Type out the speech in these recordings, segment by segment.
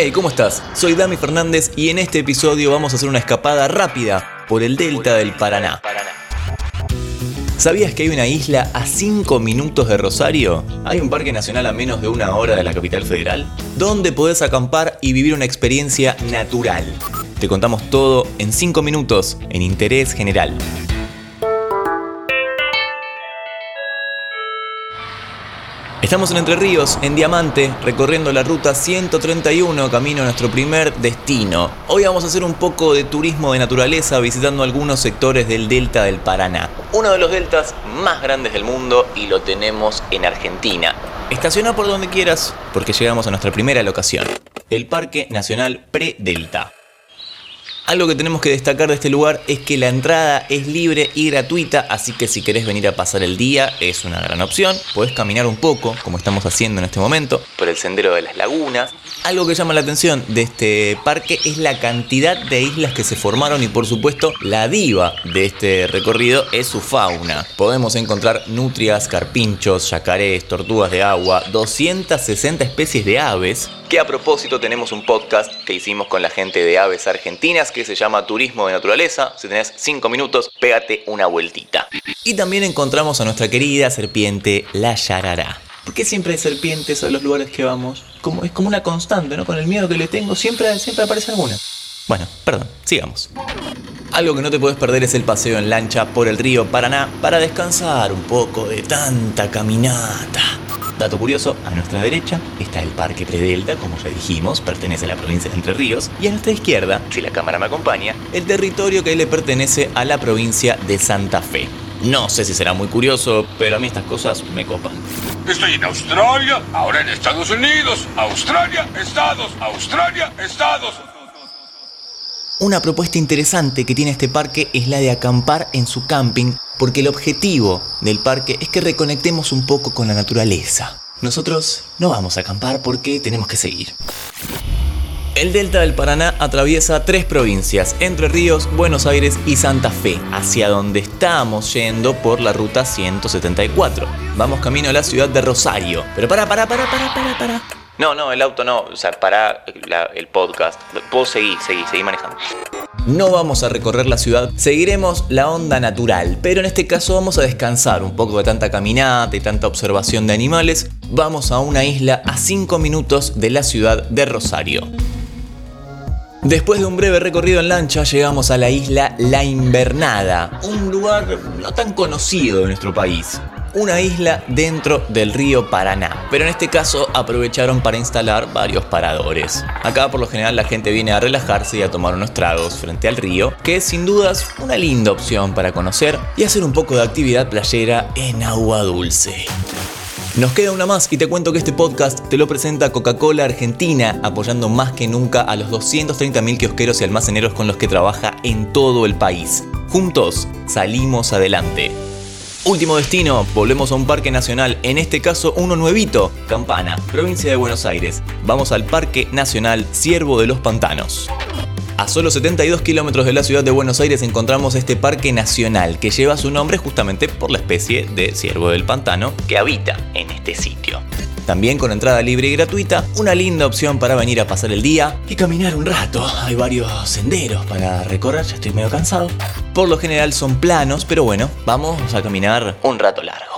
Hey, ¿cómo estás? Soy Dami Fernández y en este episodio vamos a hacer una escapada rápida por el delta del Paraná. ¿Sabías que hay una isla a 5 minutos de Rosario? Hay un parque nacional a menos de una hora de la capital federal, donde podés acampar y vivir una experiencia natural. Te contamos todo en 5 minutos en Interés General. Estamos en Entre Ríos, en Diamante, recorriendo la ruta 131, camino a nuestro primer destino. Hoy vamos a hacer un poco de turismo de naturaleza visitando algunos sectores del delta del Paraná. Uno de los deltas más grandes del mundo y lo tenemos en Argentina. Estaciona por donde quieras porque llegamos a nuestra primera locación, el Parque Nacional Pre-Delta. Algo que tenemos que destacar de este lugar es que la entrada es libre y gratuita, así que si querés venir a pasar el día es una gran opción. Podés caminar un poco, como estamos haciendo en este momento, por el sendero de las lagunas. Algo que llama la atención de este parque es la cantidad de islas que se formaron y por supuesto la diva de este recorrido es su fauna. Podemos encontrar nutrias, carpinchos, yacarés, tortugas de agua, 260 especies de aves, que a propósito tenemos un podcast que hicimos con la gente de Aves Argentinas que se llama Turismo de Naturaleza. Si tenés 5 minutos, pégate una vueltita. Y también encontramos a nuestra querida serpiente, la yarará. ¿Por qué siempre hay serpientes a los lugares que vamos? Como, es como una constante, ¿no? Con el miedo que le tengo, siempre, siempre aparece alguna. Bueno, perdón, sigamos. Algo que no te puedes perder es el paseo en lancha por el río Paraná para descansar un poco de tanta caminata. Dato curioso, a nuestra derecha está el Parque Predelta, como ya dijimos, pertenece a la provincia de Entre Ríos, y a nuestra izquierda, si la cámara me acompaña, el territorio que le pertenece a la provincia de Santa Fe. No sé si será muy curioso, pero a mí estas cosas me copan. Estoy en Australia, ahora en Estados Unidos, Australia, Estados, Australia, Estados. Una propuesta interesante que tiene este parque es la de acampar en su camping, porque el objetivo del parque es que reconectemos un poco con la naturaleza. Nosotros no vamos a acampar porque tenemos que seguir. El delta del Paraná atraviesa tres provincias, Entre Ríos, Buenos Aires y Santa Fe, hacia donde estamos yendo por la ruta 174. Vamos camino a la ciudad de Rosario. Pero para, para, para, para, para, para. No, no, el auto no, o sea, para el podcast. Puedo seguir, seguir, seguir manejando. No vamos a recorrer la ciudad, seguiremos la onda natural, pero en este caso vamos a descansar un poco de tanta caminata y tanta observación de animales. Vamos a una isla a 5 minutos de la ciudad de Rosario. Después de un breve recorrido en lancha llegamos a la isla La Invernada, un lugar no tan conocido de nuestro país una isla dentro del río Paraná. Pero en este caso aprovecharon para instalar varios paradores. Acá por lo general la gente viene a relajarse y a tomar unos tragos frente al río, que es sin dudas una linda opción para conocer y hacer un poco de actividad playera en agua dulce. Nos queda una más y te cuento que este podcast te lo presenta Coca-Cola Argentina, apoyando más que nunca a los 230.000 kiosqueros y almaceneros con los que trabaja en todo el país. Juntos salimos adelante. Último destino, volvemos a un parque nacional, en este caso uno nuevito, Campana, provincia de Buenos Aires. Vamos al Parque Nacional Ciervo de los Pantanos. A solo 72 kilómetros de la ciudad de Buenos Aires encontramos este parque nacional que lleva su nombre justamente por la especie de ciervo del pantano que habita en este sitio. También con entrada libre y gratuita, una linda opción para venir a pasar el día y caminar un rato. Hay varios senderos para recorrer, ya estoy medio cansado. Por lo general son planos, pero bueno, vamos a caminar un rato largo.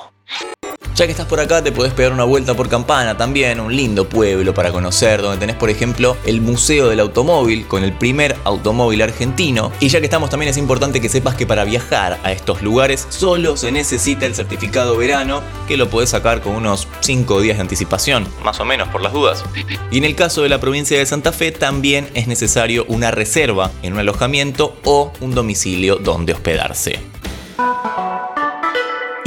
Ya que estás por acá, te podés pegar una vuelta por Campana también, un lindo pueblo para conocer, donde tenés, por ejemplo, el Museo del Automóvil, con el primer automóvil argentino. Y ya que estamos, también es importante que sepas que para viajar a estos lugares solo se necesita el certificado verano, que lo podés sacar con unos 5 días de anticipación, más o menos por las dudas. Y en el caso de la provincia de Santa Fe, también es necesario una reserva en un alojamiento o un domicilio donde hospedarse.